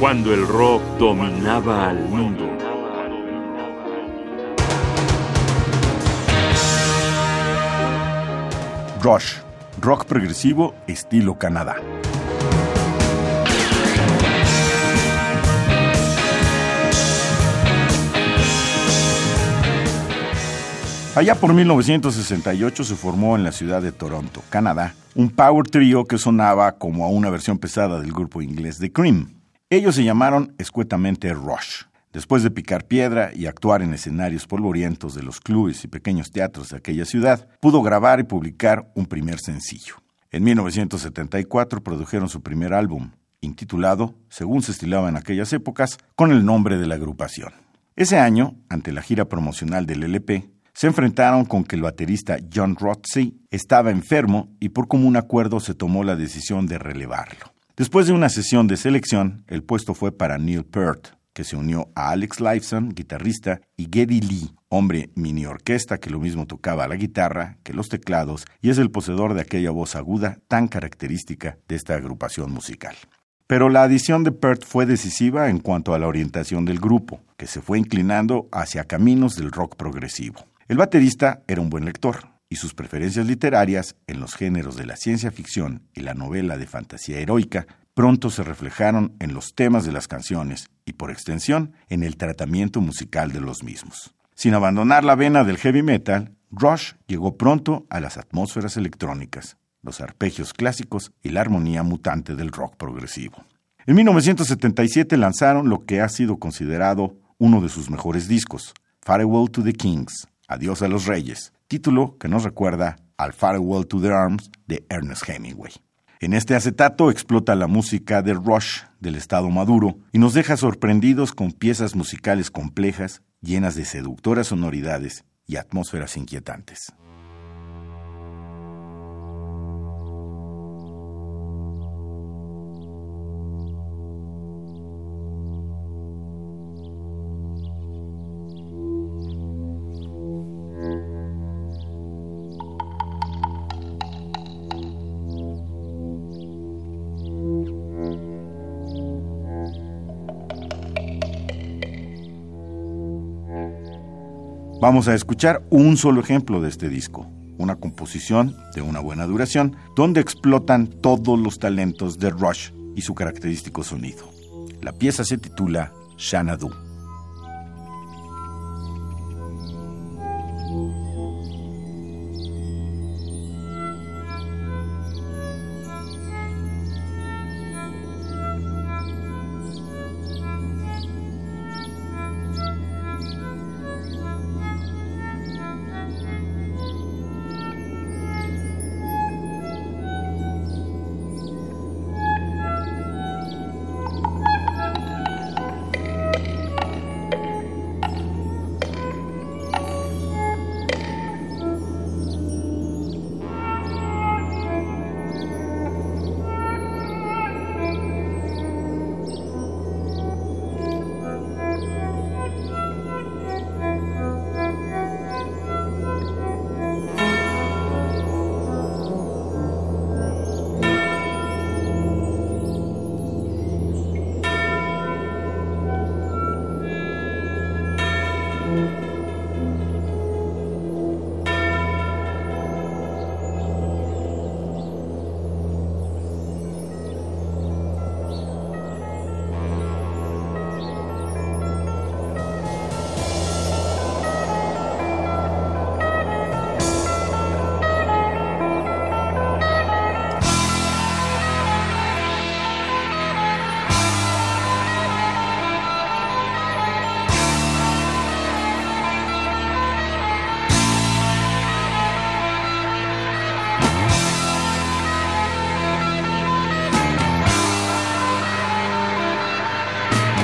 cuando el rock dominaba al mundo. Rush, rock progresivo estilo Canadá. Allá por 1968 se formó en la ciudad de Toronto, Canadá, un power trio que sonaba como a una versión pesada del grupo inglés The Cream. Ellos se llamaron escuetamente Rush. Después de picar piedra y actuar en escenarios polvorientos de los clubes y pequeños teatros de aquella ciudad, pudo grabar y publicar un primer sencillo. En 1974 produjeron su primer álbum, intitulado, según se estilaba en aquellas épocas, con el nombre de la agrupación. Ese año, ante la gira promocional del LP, se enfrentaron con que el baterista John Rotsey estaba enfermo y por común acuerdo se tomó la decisión de relevarlo. Después de una sesión de selección, el puesto fue para Neil Peart, que se unió a Alex Lifeson, guitarrista, y Geddy Lee, hombre mini orquesta que lo mismo tocaba la guitarra que los teclados y es el poseedor de aquella voz aguda tan característica de esta agrupación musical. Pero la adición de Peart fue decisiva en cuanto a la orientación del grupo, que se fue inclinando hacia caminos del rock progresivo. El baterista era un buen lector y sus preferencias literarias en los géneros de la ciencia ficción y la novela de fantasía heroica pronto se reflejaron en los temas de las canciones y por extensión en el tratamiento musical de los mismos. Sin abandonar la vena del heavy metal, Rush llegó pronto a las atmósferas electrónicas, los arpegios clásicos y la armonía mutante del rock progresivo. En 1977 lanzaron lo que ha sido considerado uno de sus mejores discos, Farewell to the Kings, Adiós a los Reyes, título que nos recuerda al Farewell to the Arms de Ernest Hemingway. En este acetato explota la música de Rush del estado maduro y nos deja sorprendidos con piezas musicales complejas, llenas de seductoras sonoridades y atmósferas inquietantes. Vamos a escuchar un solo ejemplo de este disco, una composición de una buena duración, donde explotan todos los talentos de Rush y su característico sonido. La pieza se titula Xanadu. Bye.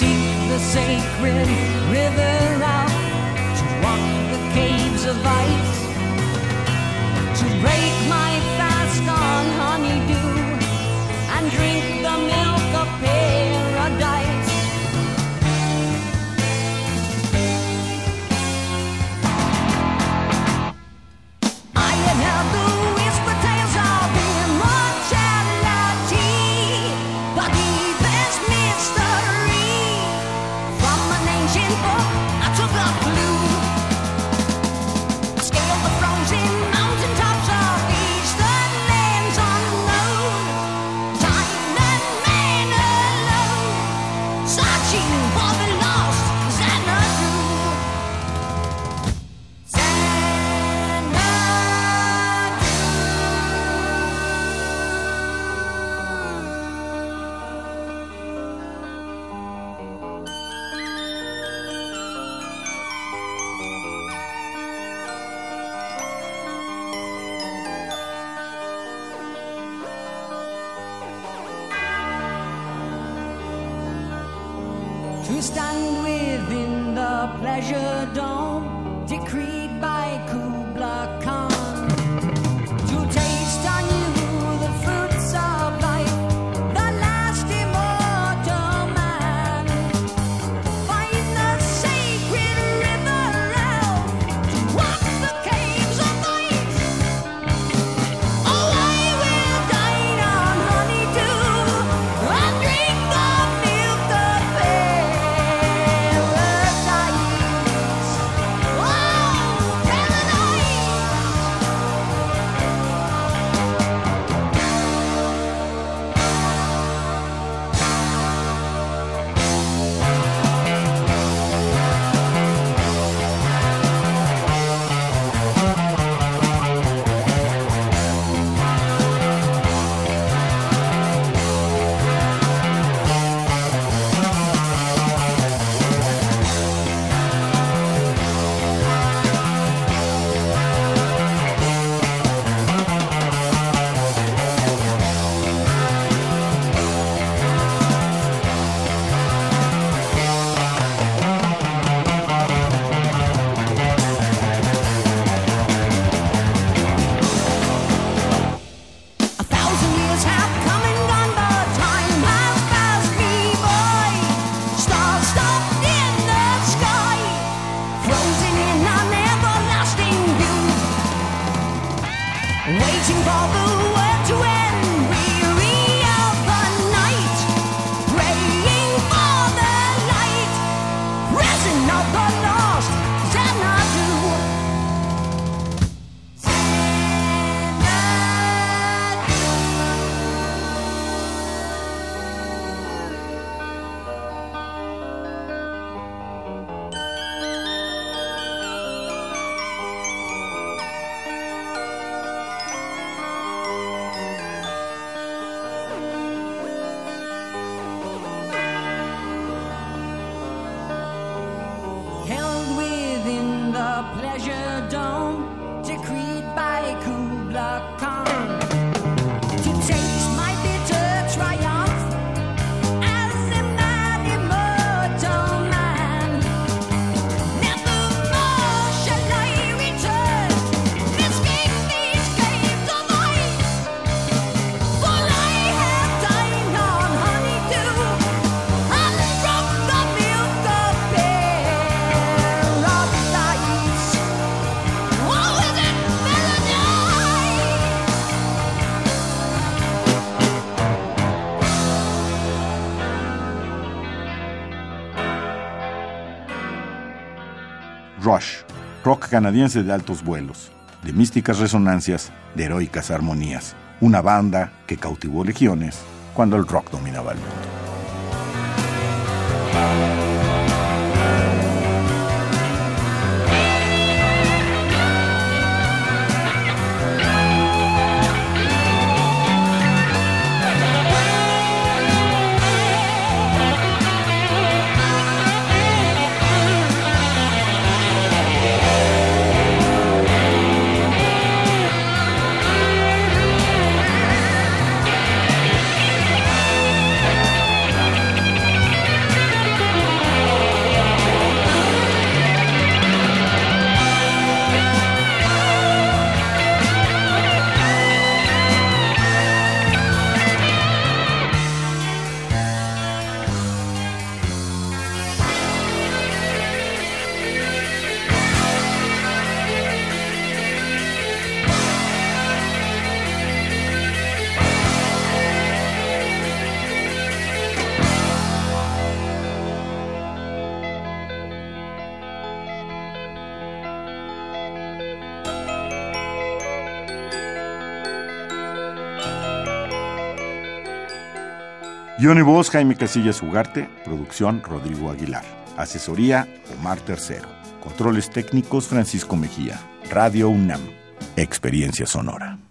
seek the sacred river out to walk the caves of ice to break my fast guard. stand within the pleasure dome. Canadiense de altos vuelos, de místicas resonancias, de heroicas armonías, una banda que cautivó legiones cuando el rock dominaba el mundo. Guión y voz Jaime Casillas Ugarte, producción Rodrigo Aguilar, asesoría Omar Tercero, controles técnicos Francisco Mejía, Radio UNAM, experiencia sonora.